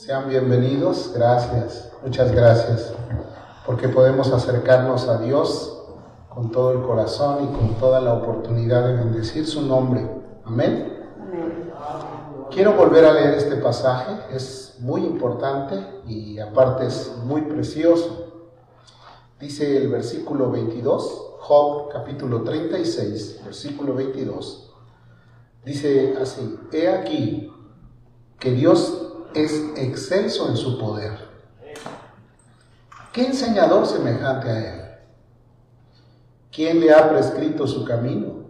Sean bienvenidos, gracias, muchas gracias, porque podemos acercarnos a Dios con todo el corazón y con toda la oportunidad de bendecir su nombre. Amén. Quiero volver a leer este pasaje, es muy importante y aparte es muy precioso. Dice el versículo 22, Job capítulo 36, versículo 22. Dice así, he aquí que Dios es excelso en su poder. ¿Qué enseñador semejante a él? ¿Quién le ha prescrito su camino?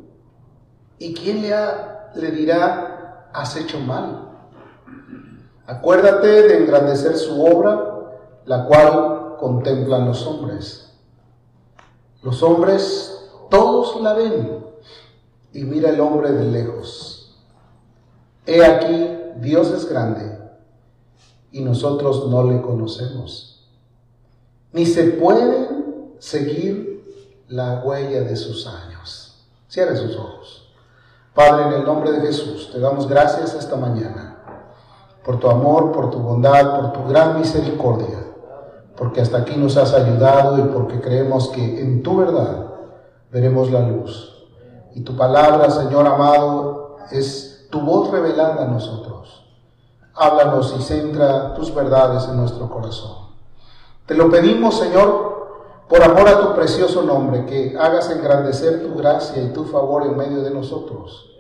¿Y quién le, le dirá, has hecho mal? Acuérdate de engrandecer su obra, la cual contemplan los hombres. Los hombres todos la ven y mira el hombre de lejos. He aquí, Dios es grande y nosotros no le conocemos. Ni se pueden seguir la huella de sus años. Cierre sus ojos. Padre, en el nombre de Jesús, te damos gracias esta mañana por tu amor, por tu bondad, por tu gran misericordia, porque hasta aquí nos has ayudado y porque creemos que en tu verdad veremos la luz. Y tu palabra, Señor amado, es tu voz revelada a nosotros háblanos y centra tus verdades en nuestro corazón. Te lo pedimos, Señor, por amor a tu precioso nombre, que hagas engrandecer tu gracia y tu favor en medio de nosotros.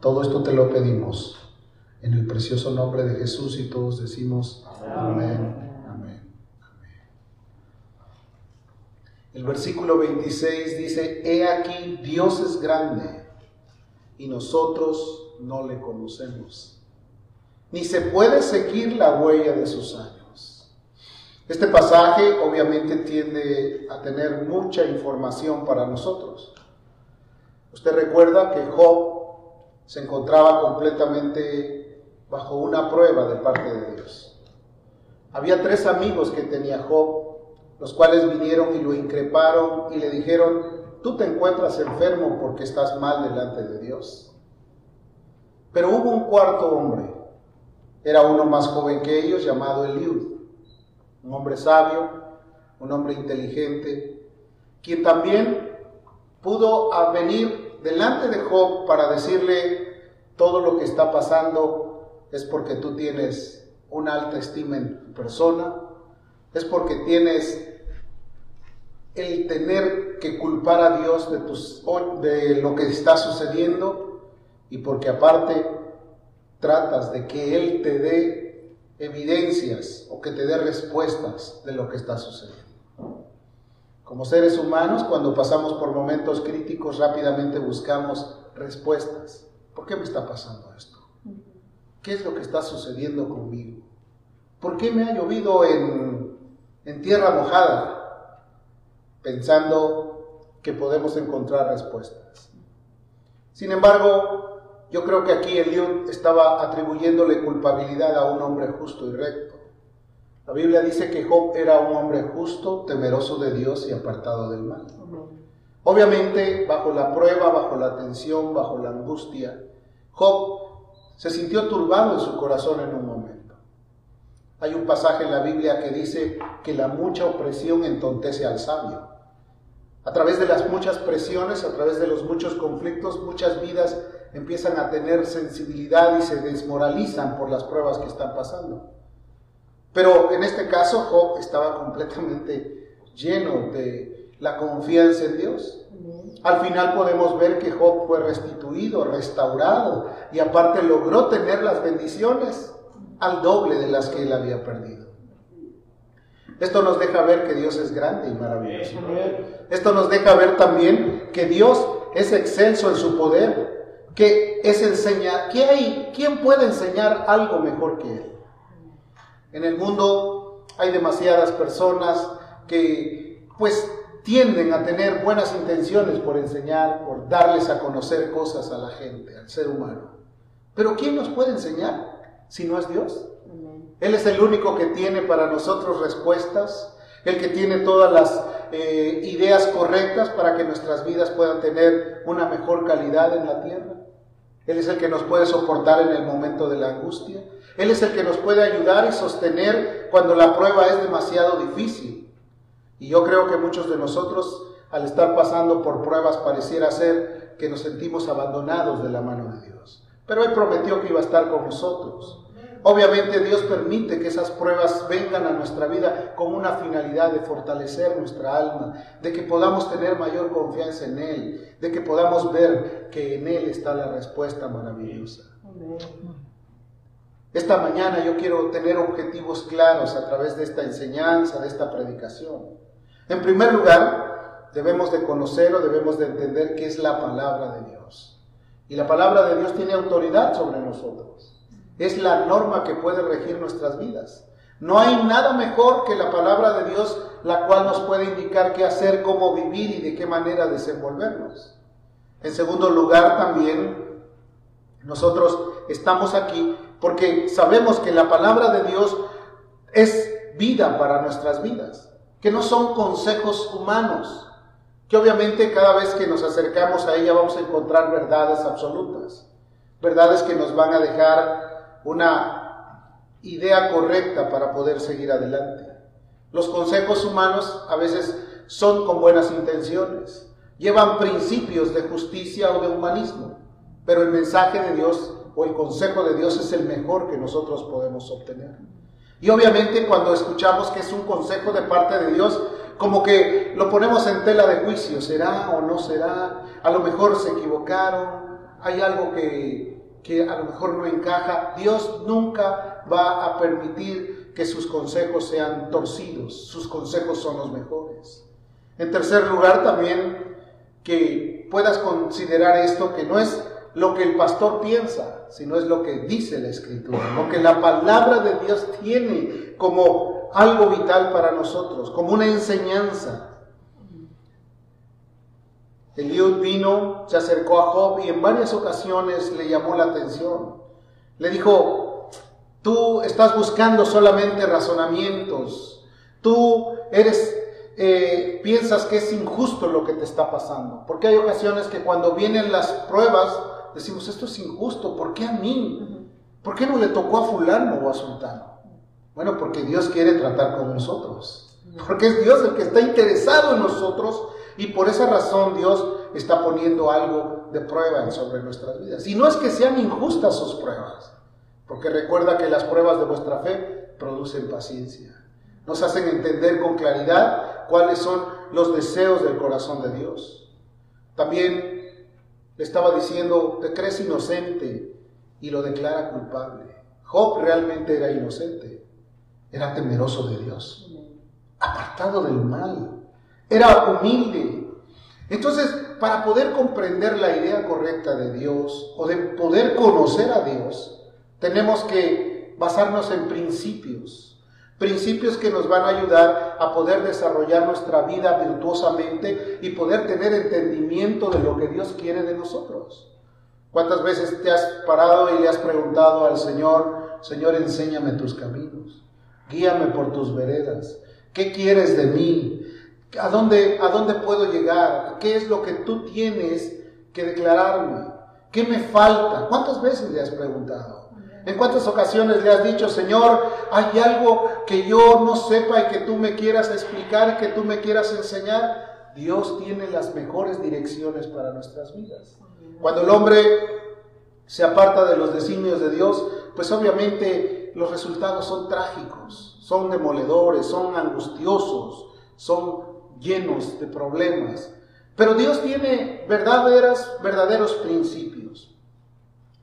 Todo esto te lo pedimos en el precioso nombre de Jesús y todos decimos amén, amén, amén. El versículo 26 dice, he aquí, Dios es grande y nosotros no le conocemos ni se puede seguir la huella de sus años. Este pasaje obviamente tiende a tener mucha información para nosotros. Usted recuerda que Job se encontraba completamente bajo una prueba de parte de Dios. Había tres amigos que tenía Job, los cuales vinieron y lo increparon y le dijeron, tú te encuentras enfermo porque estás mal delante de Dios. Pero hubo un cuarto hombre era uno más joven que ellos llamado Eliud, un hombre sabio, un hombre inteligente, quien también pudo venir delante de Job para decirle todo lo que está pasando es porque tú tienes una alta estima en tu persona, es porque tienes el tener que culpar a Dios de, tus, de lo que está sucediendo y porque aparte tratas de que Él te dé evidencias o que te dé respuestas de lo que está sucediendo. Como seres humanos, cuando pasamos por momentos críticos, rápidamente buscamos respuestas. ¿Por qué me está pasando esto? ¿Qué es lo que está sucediendo conmigo? ¿Por qué me ha llovido en, tierra mojada? Pensando que podemos encontrar respuestas. Sin embargo, yo creo que aquí Eliud estaba atribuyéndole culpabilidad a un hombre justo y recto. La Biblia dice que Job era un hombre justo, temeroso de Dios y apartado del mal. Obviamente, bajo la prueba, bajo la tensión, bajo la angustia, Job se sintió turbado en su corazón en un momento. Hay un pasaje en la Biblia que dice que la mucha opresión entontece al sabio. A través de las muchas presiones, a través de los muchos conflictos, muchas vidas empiezan a tener sensibilidad y se desmoralizan por las pruebas que están pasando. Pero en este caso Job estaba completamente lleno de la confianza en Dios. Al final podemos ver que Job fue restituido, restaurado y aparte logró tener las bendiciones al doble de las que él había perdido. Esto nos deja ver que Dios es grande y maravilloso. Esto nos deja ver también que Dios es excelso en su poder que es enseñar, ¿qué hay? ¿Quién puede enseñar algo mejor que Él? En el mundo hay demasiadas personas que pues tienden a tener buenas intenciones por enseñar, por darles a conocer cosas a la gente, al ser humano. Pero ¿quién nos puede enseñar si no es Dios? Él es el único que tiene para nosotros respuestas, el que tiene todas las eh, ideas correctas para que nuestras vidas puedan tener una mejor calidad en la tierra. Él es el que nos puede soportar en el momento de la angustia. Él es el que nos puede ayudar y sostener cuando la prueba es demasiado difícil. Y yo creo que muchos de nosotros, al estar pasando por pruebas, pareciera ser que nos sentimos abandonados de la mano de Dios. Pero Él prometió que iba a estar con nosotros. Obviamente Dios permite que esas pruebas vengan a nuestra vida con una finalidad de fortalecer nuestra alma, de que podamos tener mayor confianza en Él, de que podamos ver que en Él está la respuesta maravillosa. Esta mañana yo quiero tener objetivos claros a través de esta enseñanza, de esta predicación. En primer lugar, debemos de conocer o debemos de entender qué es la palabra de Dios. Y la palabra de Dios tiene autoridad sobre nosotros. Es la norma que puede regir nuestras vidas. No hay nada mejor que la palabra de Dios, la cual nos puede indicar qué hacer, cómo vivir y de qué manera desenvolvernos. En segundo lugar, también nosotros estamos aquí porque sabemos que la palabra de Dios es vida para nuestras vidas, que no son consejos humanos, que obviamente cada vez que nos acercamos a ella vamos a encontrar verdades absolutas, verdades que nos van a dejar una idea correcta para poder seguir adelante. Los consejos humanos a veces son con buenas intenciones, llevan principios de justicia o de humanismo, pero el mensaje de Dios o el consejo de Dios es el mejor que nosotros podemos obtener. Y obviamente cuando escuchamos que es un consejo de parte de Dios, como que lo ponemos en tela de juicio, ¿será o no será? A lo mejor se equivocaron, hay algo que, que a lo mejor no encaja. Dios nunca va a permitir que sus consejos sean torcidos, sus consejos son los mejores. En tercer lugar, también que puedas considerar esto que no es lo que el pastor piensa, sino es lo que dice la escritura, lo que la palabra de Dios tiene como algo vital para nosotros, como una enseñanza. Eliud vino, se acercó a Job y en varias ocasiones le llamó la atención. Le dijo, tú estás buscando solamente razonamientos, tú eres eh, piensas que es injusto lo que te está pasando. Porque hay ocasiones que cuando vienen las pruebas, decimos, esto es injusto, ¿por qué a mí? ¿Por qué no le tocó a fulano o a sultano? Bueno, porque Dios quiere tratar con nosotros. Porque es Dios el que está interesado en nosotros y por esa razón Dios está poniendo algo de prueba sobre nuestras vidas. Y no es que sean injustas sus pruebas, porque recuerda que las pruebas de vuestra fe producen paciencia. Nos hacen entender con claridad cuáles son los deseos del corazón de Dios. También le estaba diciendo, te crees inocente y lo declara culpable. Job realmente era inocente, era temeroso de Dios, apartado del mal, era humilde. Entonces, para poder comprender la idea correcta de Dios o de poder conocer a Dios, tenemos que basarnos en principios Principios que nos van a ayudar a poder desarrollar nuestra vida virtuosamente y poder tener entendimiento de lo que Dios quiere de nosotros. ¿Cuántas veces te has parado y le has preguntado al Señor, Señor, enséñame tus caminos, guíame por tus veredas, ¿qué quieres de mí? ¿A dónde, ¿A dónde puedo llegar? ¿Qué es lo que tú tienes que declararme? ¿Qué me falta? ¿Cuántas veces le has preguntado? ¿En cuántas ocasiones le has dicho, Señor, hay algo que yo no sepa y que tú me quieras explicar, que tú me quieras enseñar? Dios tiene las mejores direcciones para nuestras vidas. Cuando el hombre se aparta de los designios de Dios, pues obviamente los resultados son trágicos, son demoledores, son angustiosos, son llenos de problemas. Pero Dios tiene verdaderas, verdaderos principios.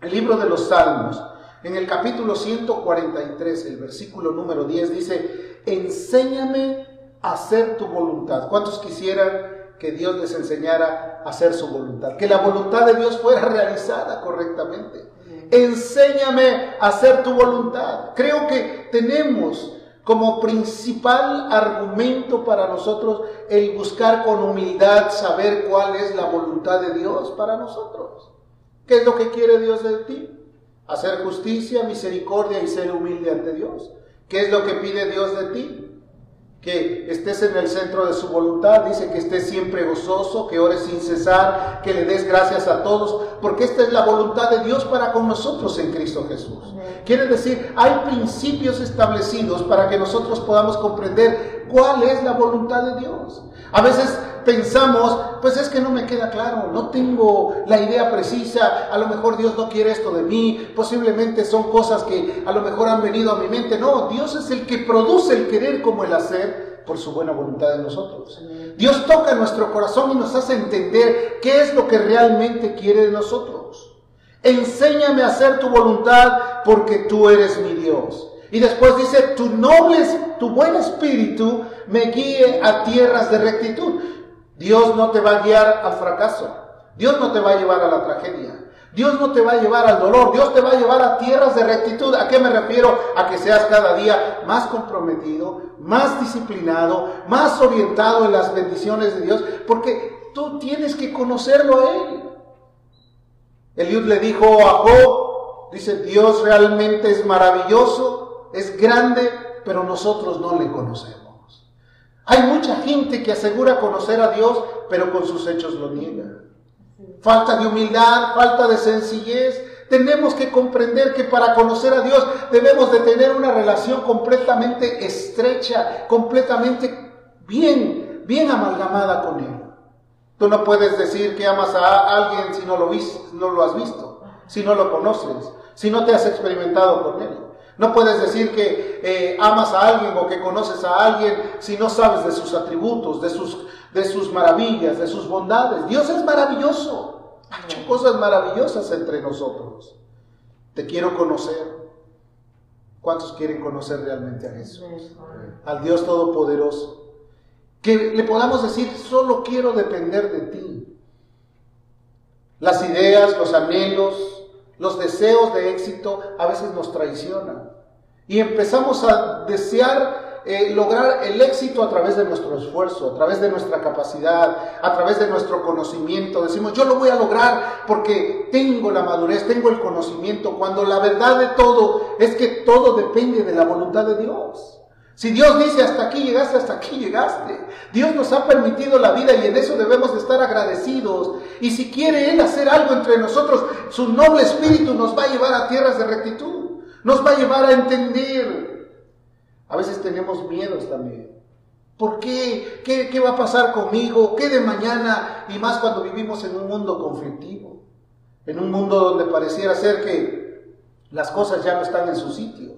El libro de los Salmos en el capítulo 143, el versículo número 10 dice, enséñame a hacer tu voluntad. ¿Cuántos quisieran que Dios les enseñara a hacer su voluntad? Que la voluntad de Dios fuera realizada correctamente. Enséñame a hacer tu voluntad. Creo que tenemos como principal argumento para nosotros el buscar con humildad saber cuál es la voluntad de Dios para nosotros. ¿Qué es lo que quiere Dios de ti? hacer justicia, misericordia y ser humilde ante Dios. ¿Qué es lo que pide Dios de ti? Que estés en el centro de su voluntad, dice que estés siempre gozoso, que ores sin cesar, que le des gracias a todos, porque esta es la voluntad de Dios para con nosotros en Cristo Jesús. Quiere decir, hay principios establecidos para que nosotros podamos comprender cuál es la voluntad de Dios. A veces pensamos, pues es que no me queda claro, no tengo la idea precisa, a lo mejor Dios no quiere esto de mí, posiblemente son cosas que a lo mejor han venido a mi mente. No, Dios es el que produce el querer como el hacer por su buena voluntad de nosotros. Dios toca nuestro corazón y nos hace entender qué es lo que realmente quiere de nosotros. Enséñame a hacer tu voluntad porque tú eres mi Dios. Y después dice, tu noble, tu buen espíritu me guíe a tierras de rectitud. Dios no te va a guiar al fracaso. Dios no te va a llevar a la tragedia. Dios no te va a llevar al dolor. Dios te va a llevar a tierras de rectitud. ¿A qué me refiero? A que seas cada día más comprometido, más disciplinado, más orientado en las bendiciones de Dios, porque tú tienes que conocerlo a Él. Eliud le dijo a Job, dice, Dios realmente es maravilloso, es grande, pero nosotros no le conocemos. Hay mucha gente que asegura conocer a Dios, pero con sus hechos lo niega. Falta de humildad, falta de sencillez. Tenemos que comprender que para conocer a Dios debemos de tener una relación completamente estrecha, completamente bien, bien amalgamada con Él. Tú no puedes decir que amas a alguien si no lo, no lo has visto, si no lo conoces, si no te has experimentado con Él. No puedes decir que eh, amas a alguien o que conoces a alguien si no sabes de sus atributos, de sus, de sus maravillas, de sus bondades. Dios es maravilloso. Ha hecho cosas maravillosas entre nosotros. Te quiero conocer. ¿Cuántos quieren conocer realmente a Jesús? Al Dios Todopoderoso. Que le podamos decir, solo quiero depender de ti. Las ideas, los anhelos, los deseos de éxito a veces nos traicionan. Y empezamos a desear eh, lograr el éxito a través de nuestro esfuerzo, a través de nuestra capacidad, a través de nuestro conocimiento. Decimos, yo lo voy a lograr porque tengo la madurez, tengo el conocimiento, cuando la verdad de todo es que todo depende de la voluntad de Dios. Si Dios dice hasta aquí llegaste, hasta aquí llegaste. Dios nos ha permitido la vida y en eso debemos de estar agradecidos. Y si quiere Él hacer algo entre nosotros, su noble espíritu nos va a llevar a tierras de rectitud. Nos va a llevar a entender. A veces tenemos miedos también. ¿Por qué? qué? ¿Qué va a pasar conmigo? ¿Qué de mañana? Y más cuando vivimos en un mundo conflictivo. En un mundo donde pareciera ser que las cosas ya no están en su sitio.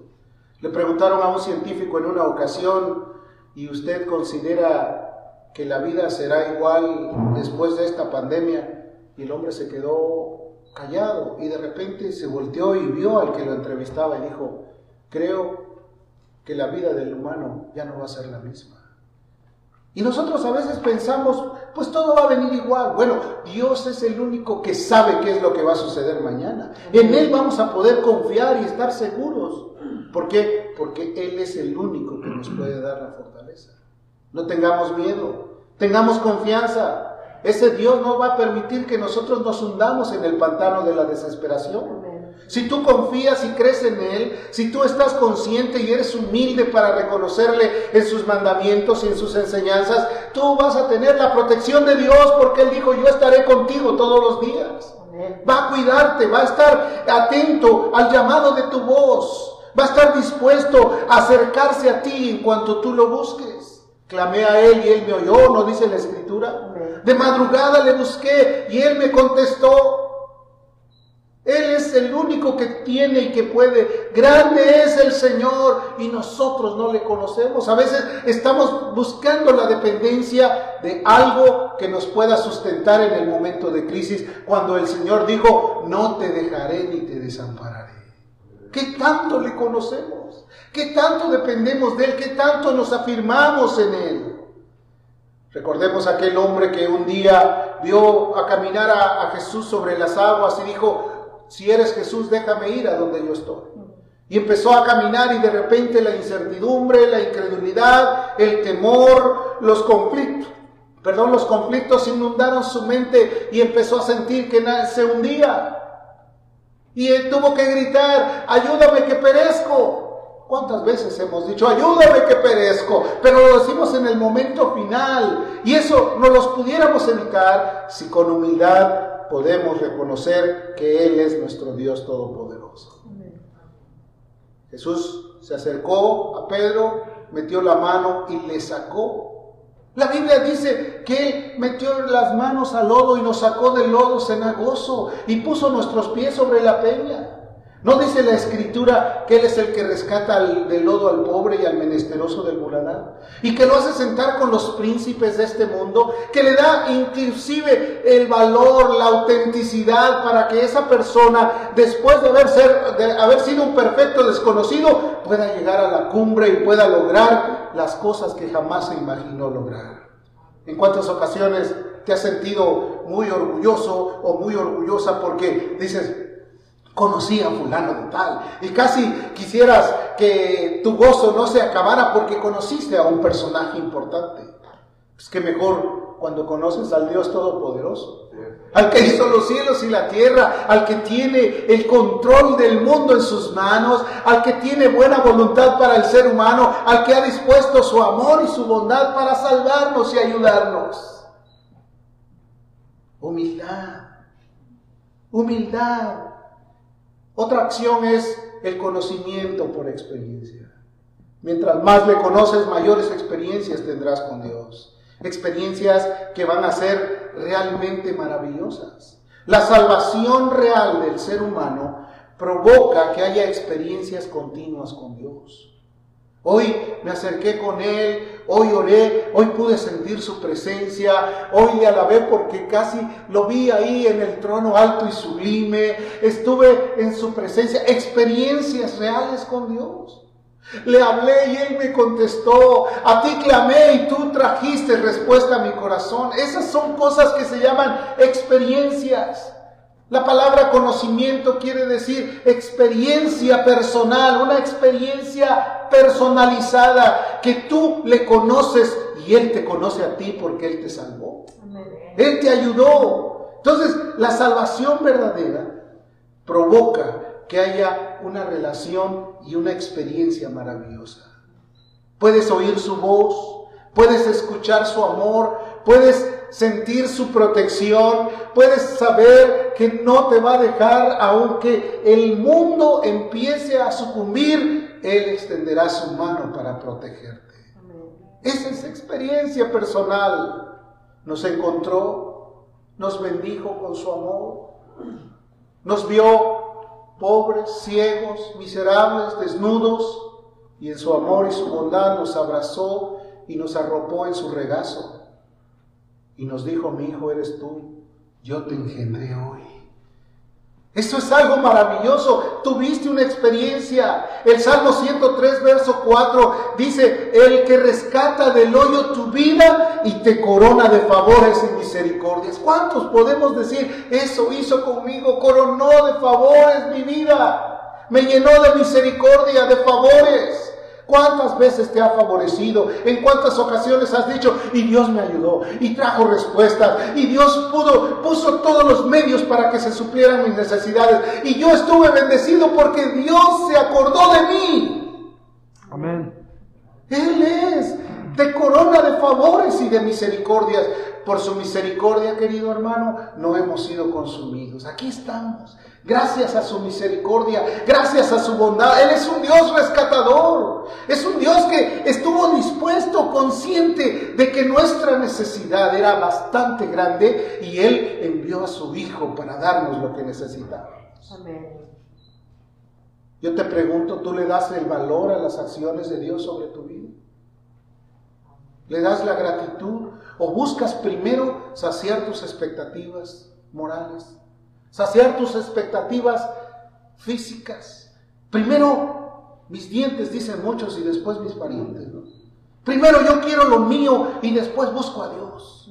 Le preguntaron a un científico en una ocasión, ¿y usted considera que la vida será igual después de esta pandemia? Y el hombre se quedó callado y de repente se volteó y vio al que lo entrevistaba y dijo, creo que la vida del humano ya no va a ser la misma. Y nosotros a veces pensamos, pues todo va a venir igual. Bueno, Dios es el único que sabe qué es lo que va a suceder mañana. En Él vamos a poder confiar y estar seguros. ¿Por qué? Porque Él es el único que nos puede dar la fortaleza. No tengamos miedo, tengamos confianza. Ese Dios no va a permitir que nosotros nos hundamos en el pantano de la desesperación. Si tú confías y crees en Él, si tú estás consciente y eres humilde para reconocerle en sus mandamientos y en sus enseñanzas, tú vas a tener la protección de Dios porque Él dijo, yo estaré contigo todos los días. Va a cuidarte, va a estar atento al llamado de tu voz. Va a estar dispuesto a acercarse a ti en cuanto tú lo busques. Clamé a Él y Él me oyó, ¿no dice la Escritura? De madrugada le busqué y Él me contestó. Él es el único que tiene y que puede. Grande es el Señor y nosotros no le conocemos. A veces estamos buscando la dependencia de algo que nos pueda sustentar en el momento de crisis, cuando el Señor dijo, no te dejaré ni te desampararé. ¿Qué tanto le conocemos? ¿Qué tanto dependemos de Él? ¿Qué tanto nos afirmamos en Él? Recordemos aquel hombre que un día vio a caminar a, Jesús sobre las aguas y dijo, si eres Jesús, déjame ir a donde yo estoy. Y empezó a caminar y de repente la incertidumbre, la incredulidad, el temor, los conflictos, perdón, los conflictos inundaron su mente y empezó a sentir que se hundía. Y él tuvo que gritar, ayúdame que perezco. ¿Cuántas veces hemos dicho, ayúdame que perezco? Pero lo decimos en el momento final. Y eso no los pudiéramos evitar si con humildad podemos reconocer que Él es nuestro Dios Todopoderoso. Jesús se acercó a Pedro, metió la mano y le sacó. La Biblia dice que Él metió las manos al lodo y nos sacó del lodo cenagoso y puso nuestros pies sobre la peña. ¿No dice la escritura que Él es el que rescata del lodo al pobre y al menesteroso del muladar? Y que lo hace sentar con los príncipes de este mundo, que le da inclusive el valor, la autenticidad para que esa persona, después de haber, de haber sido un perfecto desconocido, pueda llegar a la cumbre y pueda lograr las cosas que jamás se imaginó lograr. ¿En cuántas ocasiones te has sentido muy orgulloso o muy orgullosa porque dices, conocí a fulano de tal. Y casi quisieras que tu gozo no se acabara porque conociste a un personaje importante. Es que mejor cuando conoces al Dios Todopoderoso, al que hizo los cielos y la tierra, al que tiene el control del mundo en sus manos, al que tiene buena voluntad para el ser humano, al que ha dispuesto su amor y su bondad para salvarnos y ayudarnos. Humildad, humildad. Otra acción es el conocimiento por experiencia. Mientras más le conoces, mayores experiencias tendrás con Dios. Experiencias que van a ser realmente maravillosas. La salvación real del ser humano provoca que haya experiencias continuas con Dios. Hoy me acerqué con Él, hoy oré, hoy pude sentir su presencia, hoy le alabé porque casi lo vi ahí en el trono alto y sublime, estuve en su presencia, experiencias reales con Dios. Le hablé y Él me contestó, a ti clamé y tú trajiste respuesta a mi corazón. Esas son cosas que se llaman experiencias. La palabra conocimiento quiere decir experiencia personal, una experiencia personalizada que tú le conoces y Él te conoce a ti porque Él te salvó. Él te ayudó. Entonces, la salvación verdadera provoca que haya una relación y una experiencia maravillosa. Puedes oír su voz, puedes escuchar su amor, puedes sentir su protección, puedes saber que no te va a dejar aunque el mundo empiece a sucumbir, Él extenderá su mano para protegerte. Esa es experiencia personal. Nos encontró, nos bendijo con su amor, nos vio pobres, ciegos, miserables, desnudos, y en su amor y su bondad nos abrazó y nos arropó en su regazo y nos dijo, mi hijo eres tú, yo te engendré hoy. Esto es algo maravilloso. Tuviste una experiencia. El Salmo 103, verso 4 dice, el que rescata del hoyo tu vida y te corona de favores y misericordias. ¿Cuántos podemos decir, eso hizo conmigo, coronó de favores mi vida? Me llenó de misericordia, de favores. ¿Cuántas veces te ha favorecido? ¿En cuántas ocasiones has dicho, y Dios me ayudó, y trajo respuestas, y Dios pudo, puso todos los medios para que se suplieran mis necesidades, y yo estuve bendecido porque Dios se acordó de mí? Amén. Él es de corona de favores y de misericordias. Por su misericordia, querido hermano, no hemos sido consumidos. Aquí estamos. Gracias a su misericordia, gracias a su bondad. Él es un Dios rescatador. Es un Dios que estuvo dispuesto, consciente de que nuestra necesidad era bastante grande y Él envió a su Hijo para darnos lo que necesitábamos. Amén. Yo te pregunto, ¿tú le das el valor a las acciones de Dios sobre tu vida? ¿Le das la gratitud? ¿O buscas primero saciar tus expectativas morales? Saciar tus expectativas físicas. Primero mis dientes, dicen muchos, y después mis parientes. Primero yo quiero lo mío y después busco a Dios.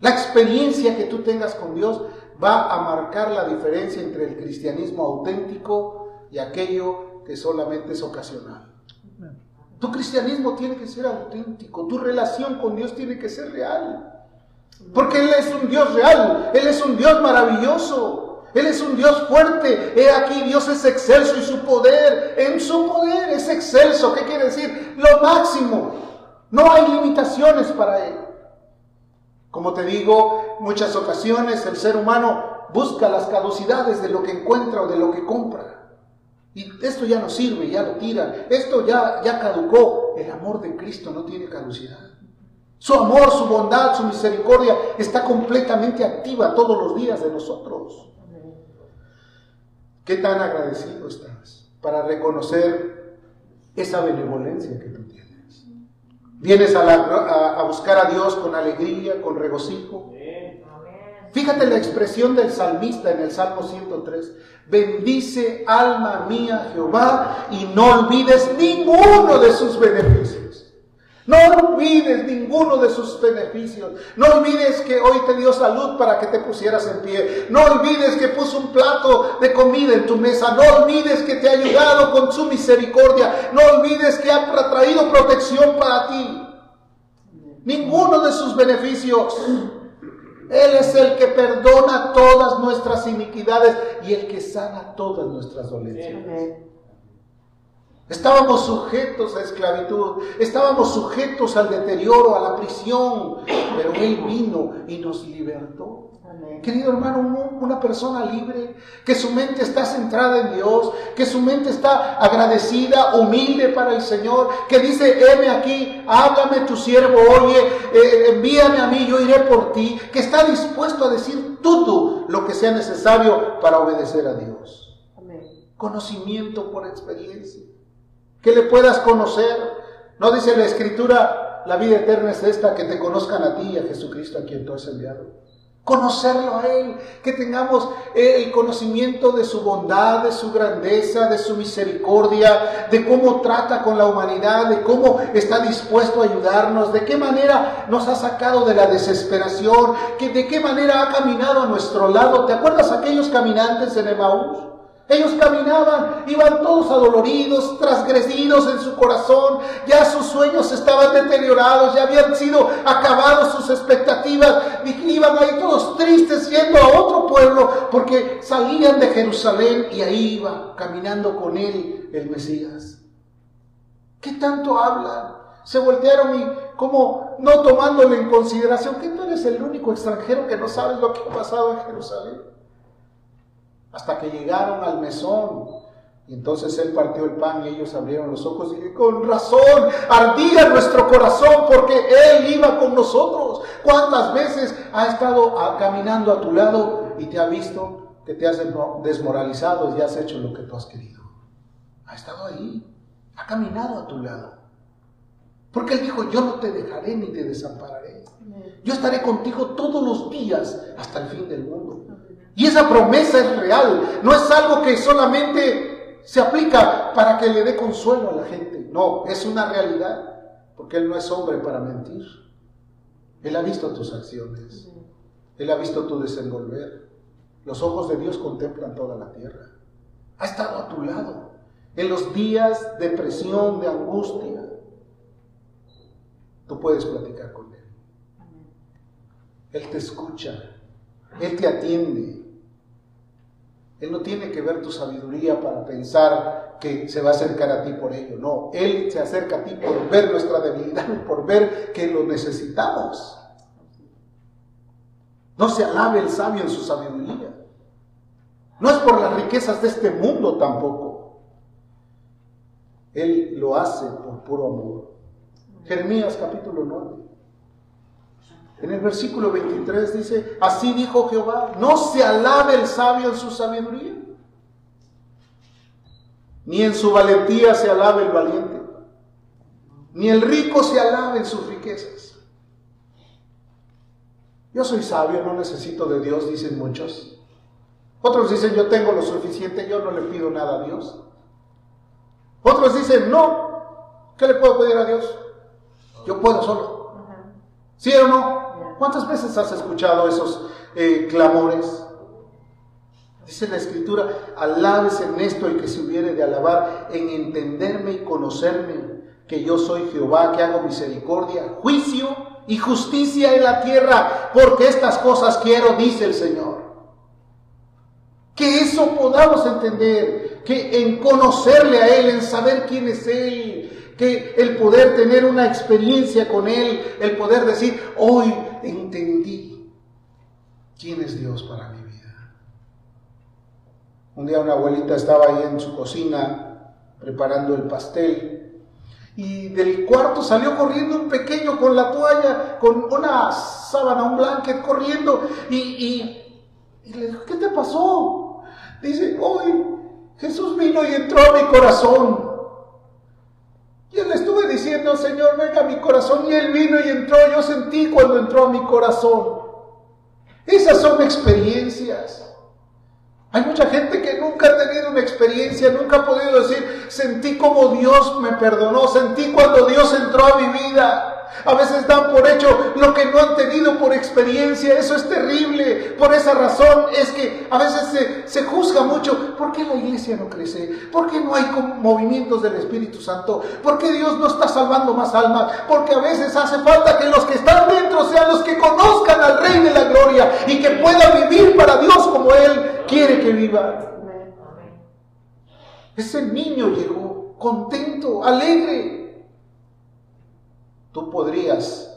La experiencia que tú tengas con Dios va a marcar la diferencia entre el cristianismo auténtico y aquello que solamente es ocasional. Tu cristianismo tiene que ser auténtico, tu relación con Dios tiene que ser real. Porque Él es un Dios real, Él es un Dios maravilloso. Él es un Dios fuerte. He aquí, Dios es excelso y su poder, en su poder es excelso. ¿Qué quiere decir? Lo máximo. No hay limitaciones para Él. Como te digo, muchas ocasiones el ser humano busca las caducidades de lo que encuentra o de lo que compra. Y esto ya no sirve, ya lo tira. Esto ya, ya caducó. El amor de Cristo no tiene caducidad. Su amor, su bondad, su misericordia está completamente activa todos los días de nosotros. ¿Qué tan agradecido estás para reconocer esa benevolencia que tú tienes? ¿Vienes a, a buscar a Dios con alegría, con regocijo? Fíjate la expresión del salmista en el Salmo 103. Bendice alma mía Jehová y no olvides ninguno de sus beneficios. No olvides ninguno de sus beneficios. No olvides que hoy te dio salud para que te pusieras en pie. No olvides que puso un plato de comida en tu mesa. No olvides que te ha ayudado con su misericordia. No olvides que ha traído protección para ti. Ninguno de sus beneficios. Él es el que perdona todas nuestras iniquidades y el que sana todas nuestras dolencias. Estábamos sujetos a esclavitud, estábamos sujetos al deterioro, a la prisión, pero Él vino y nos libertó. Querido hermano, una persona libre, que su mente está centrada en Dios, que su mente está agradecida, humilde para el Señor, que dice, heme aquí, háblame tu siervo, oye, eh, envíame a mí, yo iré por ti, que está dispuesto a decir todo lo que sea necesario para obedecer a Dios. Conocimiento por experiencia que le puedas conocer. No dice la escritura, la vida eterna es esta, que te conozcan a ti y a Jesucristo a quien tú has enviado. Conocerlo a Él, que tengamos el conocimiento de su bondad, de su grandeza, de su misericordia, de cómo trata con la humanidad, de cómo está dispuesto a ayudarnos, de qué manera nos ha sacado de la desesperación, que de qué manera ha caminado a nuestro lado. ¿Te acuerdas aquellos caminantes en Emaús? Ellos caminaban, iban todos adoloridos, transgredidos en su corazón, ya sus sueños estaban deteriorados, ya habían sido acabados sus expectativas, y iban ahí todos tristes yendo a otro pueblo porque salían de Jerusalén y ahí iba caminando con él el Mesías. ¿Qué tanto hablan? Se voltearon y como no tomándole en consideración que tú eres el único extranjero que no sabes lo que ha pasado en Jerusalén hasta que llegaron al mesón. Y entonces él partió el pan y ellos abrieron los ojos y con razón ardía nuestro corazón porque él iba con nosotros. ¿Cuántas veces ha estado caminando a tu lado y te ha visto que te has desmoralizado y has hecho lo que tú has querido? Ha estado ahí, ha caminado a tu lado. Porque él dijo, yo no te dejaré ni te desampararé. Yo estaré contigo todos los días hasta el fin del mundo. Y esa promesa es real, no es algo que solamente se aplica para que le dé consuelo a la gente, no, es una realidad, porque Él no es hombre para mentir. Él ha visto tus acciones, Él ha visto tu desenvolver. Los ojos de Dios contemplan toda la tierra. Ha estado a tu lado en los días de presión, de angustia. Tú puedes platicar con Él. Él te escucha, Él te atiende. Él no tiene que ver tu sabiduría para pensar que se va a acercar a ti por ello. No, Él se acerca a ti por ver nuestra debilidad, por ver que lo necesitamos. No se alabe el sabio en su sabiduría. No es por las riquezas de este mundo tampoco. Él lo hace por puro amor. Jeremías capítulo 9. En el versículo 23 dice, así dijo Jehová, no se alabe el sabio en su sabiduría, ni en su valentía se alabe el valiente, ni el rico se alabe en sus riquezas. Yo soy sabio, no necesito de Dios, dicen muchos. Otros dicen, yo tengo lo suficiente, yo no le pido nada a Dios. Otros dicen, no, ¿qué le puedo pedir a Dios? Yo puedo solo. ¿Sí o no? ¿Cuántas veces has escuchado esos eh, clamores? Dice la escritura, alabes en esto el que se hubiere de alabar, en entenderme y conocerme, que yo soy Jehová, que hago misericordia, juicio y justicia en la tierra, porque estas cosas quiero, dice el Señor. Que eso podamos entender, que en conocerle a Él, en saber quién es Él, que el poder tener una experiencia con Él, el poder decir, hoy entendí quién es Dios para mi vida. Un día una abuelita estaba ahí en su cocina preparando el pastel y del cuarto salió corriendo un pequeño con la toalla, con una sábana, un blanket corriendo y, y le dijo, ¿qué te pasó? Dice, hoy Jesús vino y entró a mi corazón. Yo le estuve diciendo, Señor, venga a mi corazón y Él vino y entró. Yo sentí cuando entró a mi corazón. Esas son experiencias. Hay mucha gente que nunca ha tenido una experiencia, nunca ha podido decir, sentí como Dios me perdonó, sentí cuando Dios entró a mi vida. A veces dan por hecho lo que no han tenido por experiencia. Eso es terrible. Por esa razón es que a veces se, juzga mucho. ¿Por qué la iglesia no crece? ¿Por qué no hay movimientos del Espíritu Santo? ¿Por qué Dios no está salvando más almas? Porque a veces hace falta que los que están dentro sean los que conozcan al Rey de la Gloria y que puedan vivir para Dios como Él quiere que viva. Ese niño llegó contento, alegre, tú podrías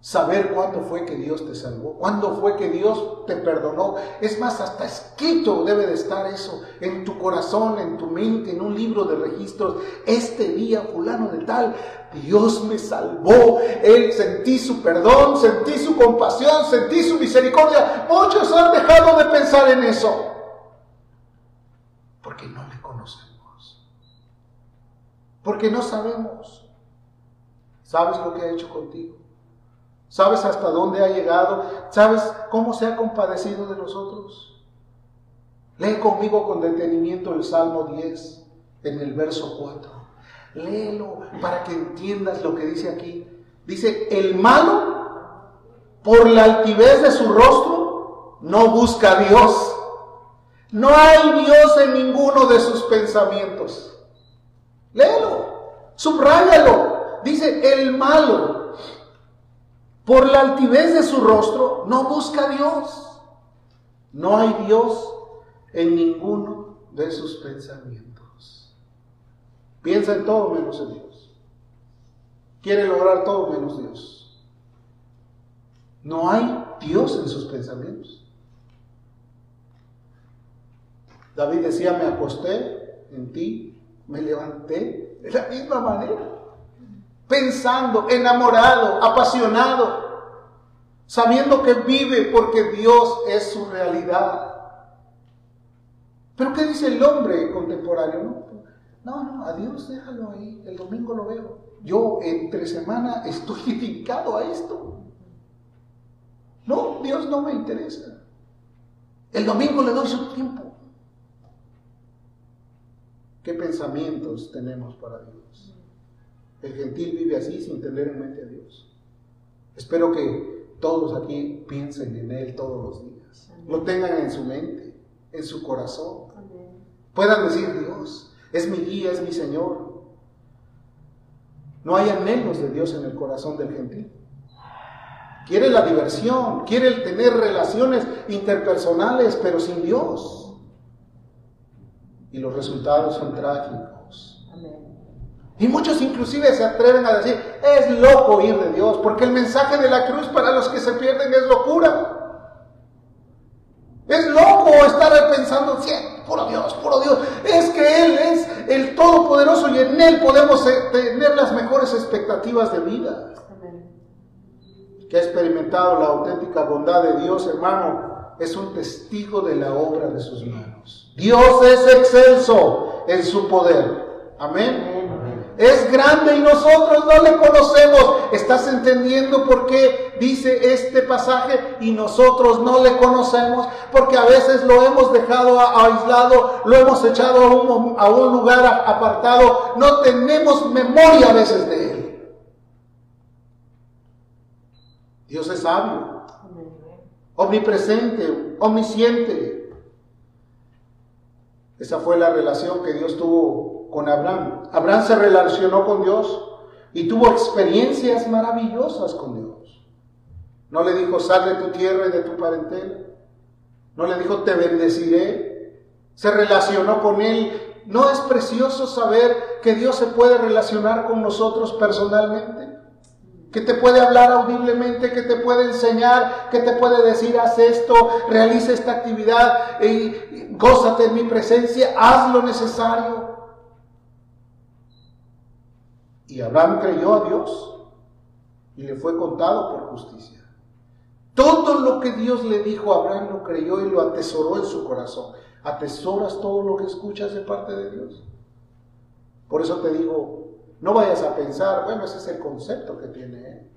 saber cuándo fue que Dios te salvó, cuándo fue que Dios te perdonó. Es más, hasta escrito debe de estar eso en tu corazón, en tu mente, en un libro de registros. Este día, fulano de tal, Dios me salvó. Él sentí su perdón, sentí su compasión, sentí su misericordia. Muchos han dejado de pensar en eso porque no le conocemos, porque no sabemos. ¿Sabes lo que ha hecho contigo? ¿Sabes hasta dónde ha llegado? ¿Sabes cómo se ha compadecido de nosotros? Lee conmigo con detenimiento el Salmo 10 en el verso 4. Léelo para que entiendas lo que dice aquí. Dice, el malo, por la altivez de su rostro, no busca a Dios. No hay Dios en ninguno de sus pensamientos. Léelo, subráyalo, dice, el malo, por la altivez de su rostro, no busca a Dios. No hay Dios en ninguno de sus pensamientos. Piensa en todo menos en Dios. Quiere lograr todo menos Dios. No hay Dios en sus pensamientos. David decía, me acosté en ti, me levanté de la misma manera pensando, enamorado, apasionado, sabiendo que vive porque Dios es su realidad. Pero ¿qué dice el hombre contemporáneo? No, no, a Dios déjalo ahí, el domingo lo veo. Yo entre semana estoy dedicado a esto. No, Dios no me interesa. El domingo le doy su tiempo. ¿Qué pensamientos tenemos para Dios? El gentil vive así sin tener en mente a Dios. Espero que todos aquí piensen en Él todos los días. Lo tengan en su mente, en su corazón. Puedan decir, Dios, es mi guía, es mi Señor. No hay anhelos de Dios en el corazón del gentil. Quiere la diversión, quiere el tener relaciones interpersonales, pero sin Dios. Y los resultados son trágicos. Amén. Y muchos inclusive se atreven a decir, es loco ir de Dios, porque el mensaje de la cruz para los que se pierden es locura. Es loco estar pensando, sí, puro Dios, puro Dios. Es que Él es el Todopoderoso y en Él podemos eh, tener las mejores expectativas de vida. Que ha experimentado la auténtica bondad de Dios, hermano, es un testigo de la obra de sus manos. Dios es excelso en su poder. Amén. Es grande y nosotros no le conocemos. ¿Estás entendiendo por qué dice este pasaje y nosotros no le conocemos? Porque a veces lo hemos dejado aislado, lo hemos echado a un, lugar apartado. No tenemos memoria a veces de él. Dios es sabio, omnipresente, omnisciente. Esa fue la relación que Dios tuvo con Abraham. Abraham se relacionó con Dios y tuvo experiencias maravillosas con Dios. No le dijo, sal de tu tierra y de tu parentela. No le dijo, te bendeciré. se relacionó con él. ¿No es precioso saber que Dios se puede relacionar con nosotros personalmente? Que te puede hablar audiblemente, que te puede enseñar, que te puede decir, haz esto, realiza esta actividad, y gózate en mi presencia, haz lo necesario. Y Abraham creyó a Dios y le fue contado por justicia. Todo lo que Dios le dijo a Abraham lo creyó y lo atesoró en su corazón. ¿Atesoras todo lo que escuchas de parte de Dios? Por eso te digo, no vayas a pensar, bueno, ese es el concepto que tiene él.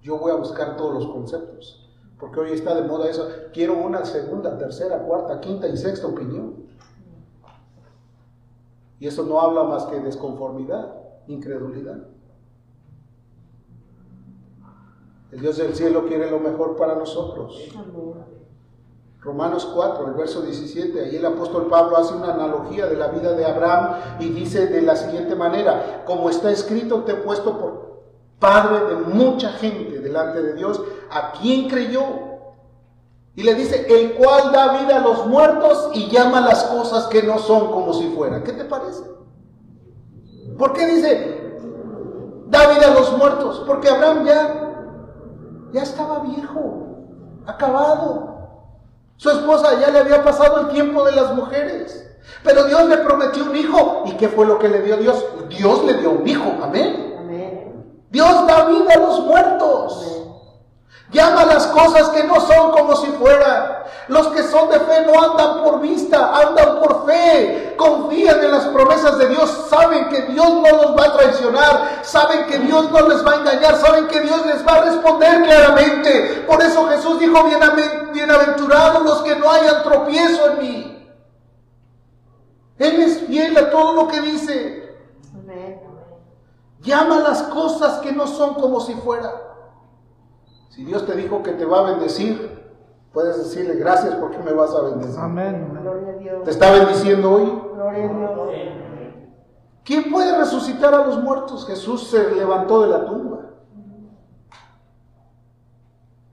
Yo voy a buscar todos los conceptos, porque hoy está de moda eso. Quiero una segunda, tercera, cuarta, quinta y sexta opinión. Y eso no habla más que desconformidad, incredulidad. El Dios del cielo quiere lo mejor para nosotros. Romanos 4, el verso 17, ahí el apóstol Pablo hace una analogía de la vida de Abraham y dice de la siguiente manera, como está escrito, te he puesto por padre de mucha gente delante de Dios, a quien creyó. Y le dice, el cual da vida a los muertos y llama las cosas que no son como si fueran. ¿Qué te parece? ¿Por qué dice, da vida a los muertos? Porque Abraham ya ya estaba viejo, acabado. Su esposa ya le había pasado el tiempo de las mujeres. Pero Dios le prometió un hijo. ¿Y qué fue lo que le dio Dios? Dios le dio un hijo. Amén. Amén. Dios da vida a los muertos. Llama las cosas que no son como si fueran. Los que son de fe no andan por vista, andan por fe. Confían en las promesas de Dios. Saben que Dios no los va a traicionar. Saben que Dios no les va a engañar. Saben que Dios les va a responder claramente. Por eso Jesús dijo, bienaventurados los que no hayan tropiezo en mí. Él es fiel a todo lo que dice. Llama las cosas que no son como si fueran. Si Dios te dijo que te va a bendecir, Puedes decirle gracias porque me vas a bendecir. Amén. ¿Te está bendiciendo hoy? Gloria a Dios. ¿Quién puede resucitar a los muertos? Jesús se levantó de la tumba.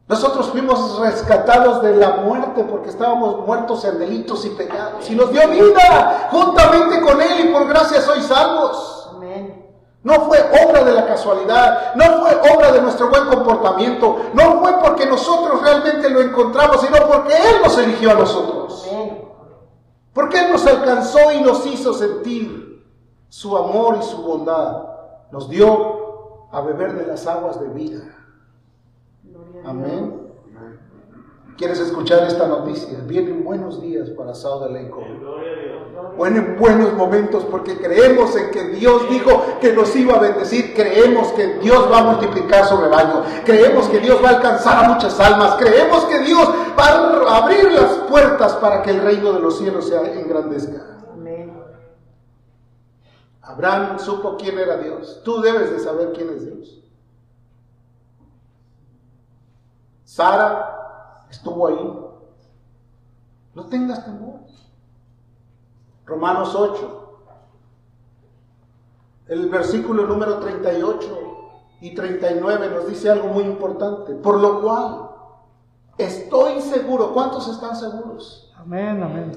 Nosotros fuimos rescatados de la muerte porque estábamos muertos en delitos y pecados. Y nos dio vida juntamente con Él y por gracia sois salvos. No fue obra de la casualidad, no fue obra de nuestro buen comportamiento, no fue porque nosotros realmente lo encontramos, sino porque Él nos eligió a nosotros. Porque Él nos alcanzó y nos hizo sentir su amor y su bondad. Nos dio a beber de las aguas de vida. Amén. ¿Quieres escuchar esta noticia? Vienen buenos días para Sao de Vienen buenos momentos porque creemos en que Dios dijo que nos iba a bendecir. Creemos que Dios va a multiplicar su rebaño. Creemos que Dios va a alcanzar a muchas almas. Creemos que Dios va a abrir las puertas para que el reino de los cielos se engrandezca. Abraham supo quién era Dios. Tú debes de saber quién es Dios. Sara estuvo ahí. No tengas temor. Romanos 8. El versículo número 38 y 39 nos dice algo muy importante. Por lo cual, estoy seguro. ¿Cuántos están seguros? Amén, amén.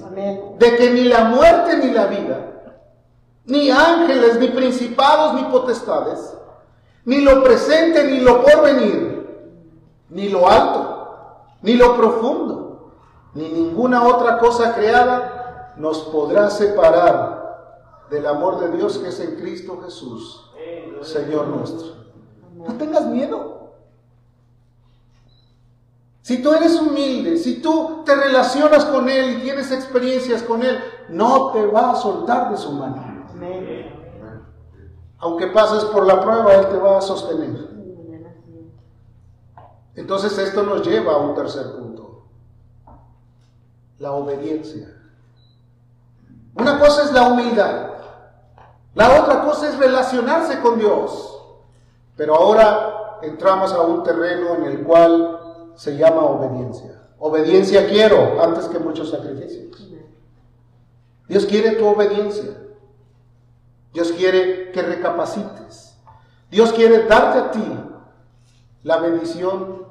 De que ni la muerte ni la vida, ni ángeles, ni principados, ni potestades, ni lo presente, ni lo porvenir, ni lo alto, ni lo profundo, ni ninguna otra cosa creada nos podrá separar del amor de Dios que es en Cristo Jesús, Señor nuestro. No tengas miedo. Si tú eres humilde, si tú te relacionas con Él y tienes experiencias con Él, no te va a soltar de su mano. Aunque pases por la prueba, Él te va a sostener. Entonces esto nos lleva a un tercer punto, la obediencia. Una cosa es la humildad, la otra cosa es relacionarse con Dios, pero ahora entramos a un terreno en el cual se llama obediencia. Obediencia quiero antes que muchos sacrificios. Dios quiere tu obediencia. Dios quiere que recapacites. Dios quiere darte a ti la bendición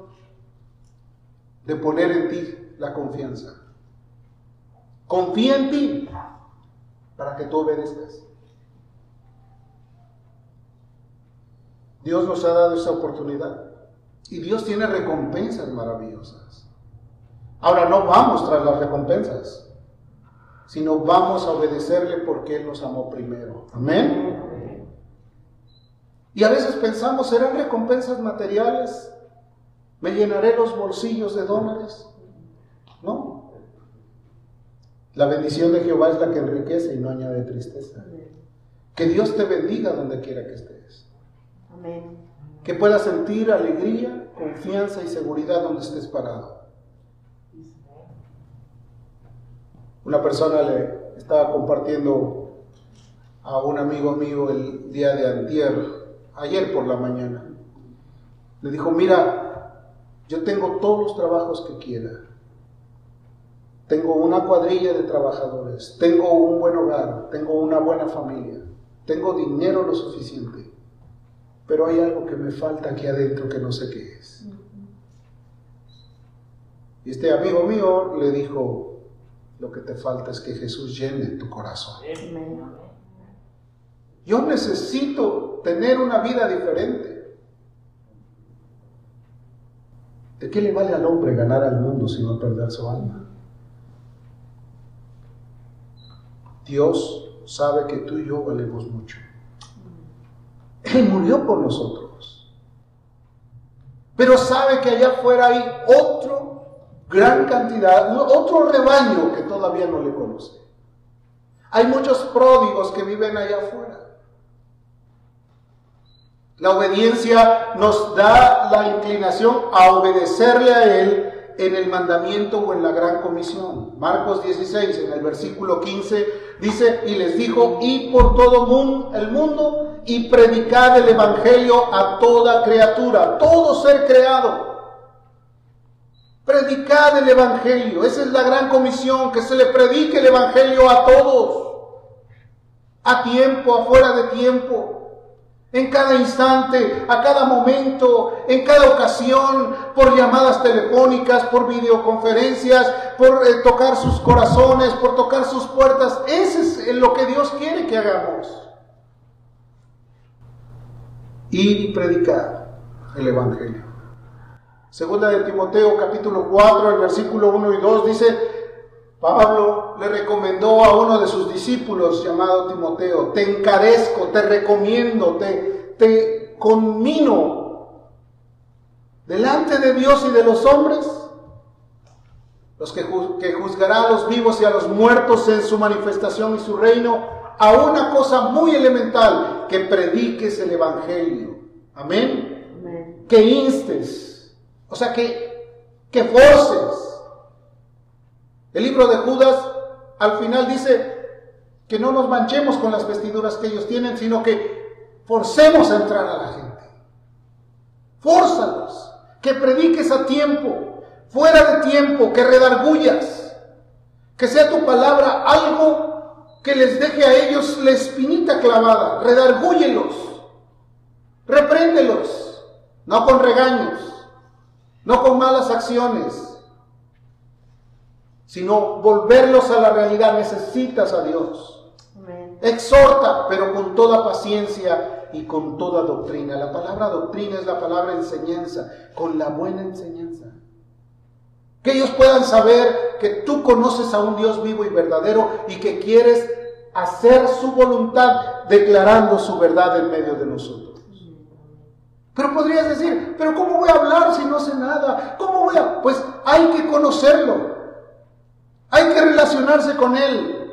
de poner en ti la confianza. confía en ti para que tú obedezcas. Dios nos ha dado esa oportunidad y Dios tiene recompensas maravillosas. Ahora no vamos tras las recompensas, sino vamos a obedecerle porque Él nos amó primero. Amén. Y a veces pensamos, ¿serán recompensas materiales? ¿Me llenaré los bolsillos de dólares? No. La bendición de Jehová es la que enriquece y no añade tristeza. Que Dios te bendiga donde quiera que estés. Amén. Que puedas sentir alegría, confianza y seguridad donde estés parado. Una persona le estaba compartiendo a un amigo mío el día de antier ayer por la mañana. Le dijo, mira, yo tengo todos los trabajos que quiera. Tengo una cuadrilla de trabajadores, tengo un buen hogar, tengo una buena familia, tengo dinero lo suficiente. Pero hay algo que me falta aquí adentro que no sé qué es. Y este amigo mío le dijo, lo que te falta es que Jesús llene tu corazón. Yo necesito tener una vida diferente. ¿De qué le vale al hombre ganar al mundo si no perder su alma? Dios sabe que tú y yo valemos mucho. Él murió por nosotros. Pero sabe que allá afuera hay otro gran cantidad, otro rebaño que todavía no le conoce. Hay muchos pródigos que viven allá afuera. La obediencia nos da la inclinación a obedecerle a Él en el mandamiento o en la gran comisión. Marcos 16, en el versículo 15, dice, y les dijo, y por todo el mundo y predicad el Evangelio a toda criatura, todo ser creado. Predicad el Evangelio, esa es la gran comisión, que se le predique el Evangelio a todos, a tiempo, afuera de tiempo en cada instante, a cada momento, en cada ocasión, por llamadas telefónicas, por videoconferencias, por eh, tocar sus corazones, por tocar sus puertas. Ese es lo que Dios quiere que hagamos. Ir y predicar el Evangelio. Segunda de Timoteo capítulo 4, el versículo 1 y 2 dice, Pablo le recomendó a uno de sus discípulos llamado Timoteo, te encarezco, te recomiendo, te, te conmino delante de Dios y de los hombres, los que, que juzgará a los vivos y a los muertos en su manifestación y su reino, a una cosa muy elemental, que prediques el Evangelio. Amén. Que instes, o sea, que, que forces el libro de Judas al final dice que no nos manchemos con las vestiduras que ellos tienen, sino que forcemos a entrar a la gente. Fórzalos, que prediques a tiempo, fuera de tiempo, que redargullas, que sea tu palabra algo que les deje a ellos la espinita clavada, redargúyelos, repréndelos, no con regaños, no con malas acciones, sino volverlos a la realidad. Necesitas a Dios. Exhorta, pero con toda paciencia y con toda doctrina. La palabra doctrina es la palabra enseñanza, con la buena enseñanza. Que ellos puedan saber que tú conoces a un Dios vivo y verdadero y que quieres hacer su voluntad declarando su verdad en medio de nosotros. Pero podrías decir, pero ¿cómo voy a hablar si no sé nada? ¿Cómo voy a...? Pues hay que conocerlo. Hay que relacionarse con Él.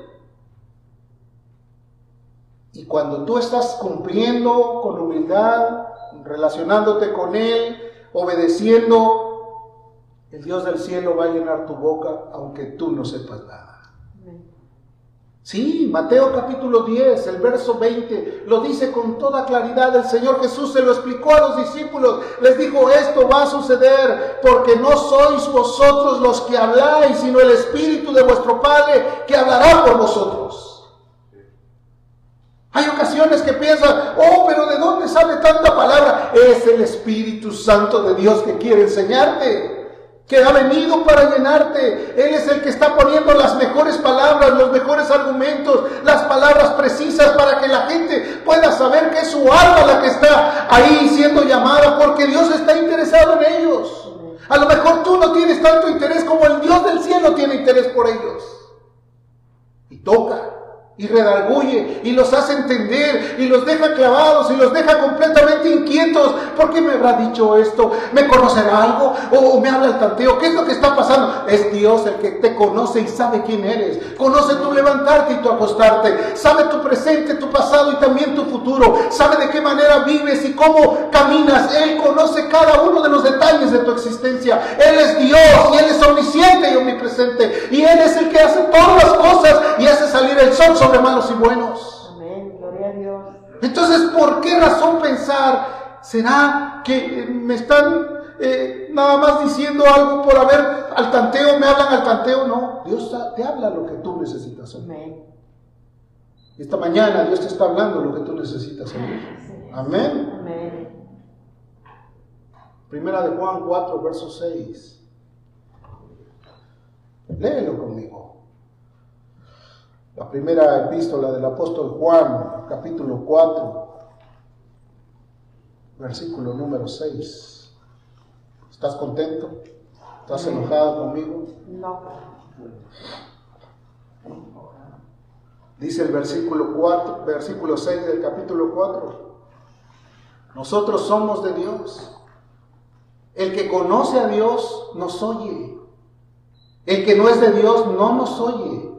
Y cuando tú estás cumpliendo con humildad, relacionándote con Él, obedeciendo, el Dios del cielo va a llenar tu boca aunque tú no sepas nada. Sí, Mateo capítulo 10, el verso 20, lo dice con toda claridad. El Señor Jesús se lo explicó a los discípulos. Les dijo, esto va a suceder porque no sois vosotros los que habláis, sino el Espíritu de vuestro Padre que hablará por vosotros. Hay ocasiones que piensan, oh, pero ¿de dónde sale tanta palabra? Es el Espíritu Santo de Dios que quiere enseñarte. Que ha venido para llenarte. Él es el que está poniendo las mejores palabras, los mejores argumentos, las palabras precisas para que la gente pueda saber que es su alma la que está ahí siendo llamada, porque Dios está interesado en ellos. A lo mejor tú no tienes tanto interés como el Dios del cielo tiene interés por ellos. Y toca y redarguye y los hace entender y los deja clavados y los deja completamente inquietos. ¿Por qué me habrá dicho esto? ¿Me conocerá algo? ¿O me habla el tanteo? ¿Qué es lo que está pasando? Es Dios el que te conoce y sabe quién eres. Conoce tu levantarte y tu acostarte. Sabe tu presente, tu pasado y también tu futuro. Sabe de qué manera vives y cómo caminas. Él conoce cada uno de los detalles de tu existencia. Él es Dios y Él es omnisciente y omnipresente. Y Él es el que hace todas las cosas y hace salir el sol malos y buenos. Amén, gloria a Dios. Entonces, ¿por qué razón pensar? ¿Será que me están eh, nada más diciendo algo por haber al tanteo, me hablan al tanteo? No, Dios te habla lo que tú necesitas Amén. Esta mañana Dios te está hablando lo que tú necesitas oír. Amén. Amén. Primera de Juan 4, verso 6. Léelo conmigo. La primera epístola del apóstol Juan, capítulo 4, versículo número 6. ¿Estás contento? ¿Estás enojado conmigo? No. Dice el versículo 4, versículo 6 del capítulo 4. Nosotros somos de Dios. El que conoce a Dios nos oye. El que no es de Dios no nos oye.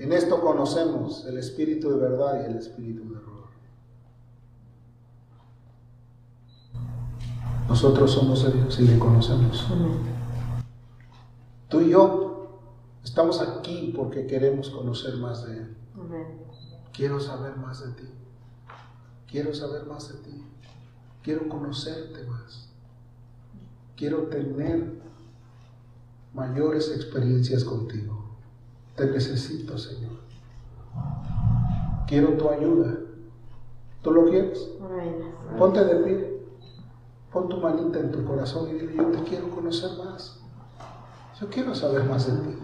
En esto conocemos el espíritu de verdad y el espíritu de error. Nosotros somos de Dios y le conocemos. Tú y yo estamos aquí porque queremos conocer más de Él. Quiero saber más de ti. Quiero saber más de ti. Quiero conocerte más. Quiero tener mayores experiencias contigo. Te necesito, Señor. Quiero tu ayuda. ¿Tú lo quieres? Ponte de pie. Pon tu manita en tu corazón y dile, yo te quiero conocer más. Yo quiero saber más de ti.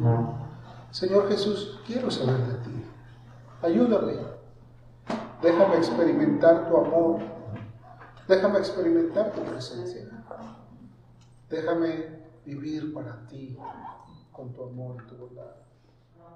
Señor Jesús, quiero saber de ti. Ayúdame. Déjame experimentar tu amor. Déjame experimentar tu presencia. Déjame vivir para ti con tu amor y tu bondad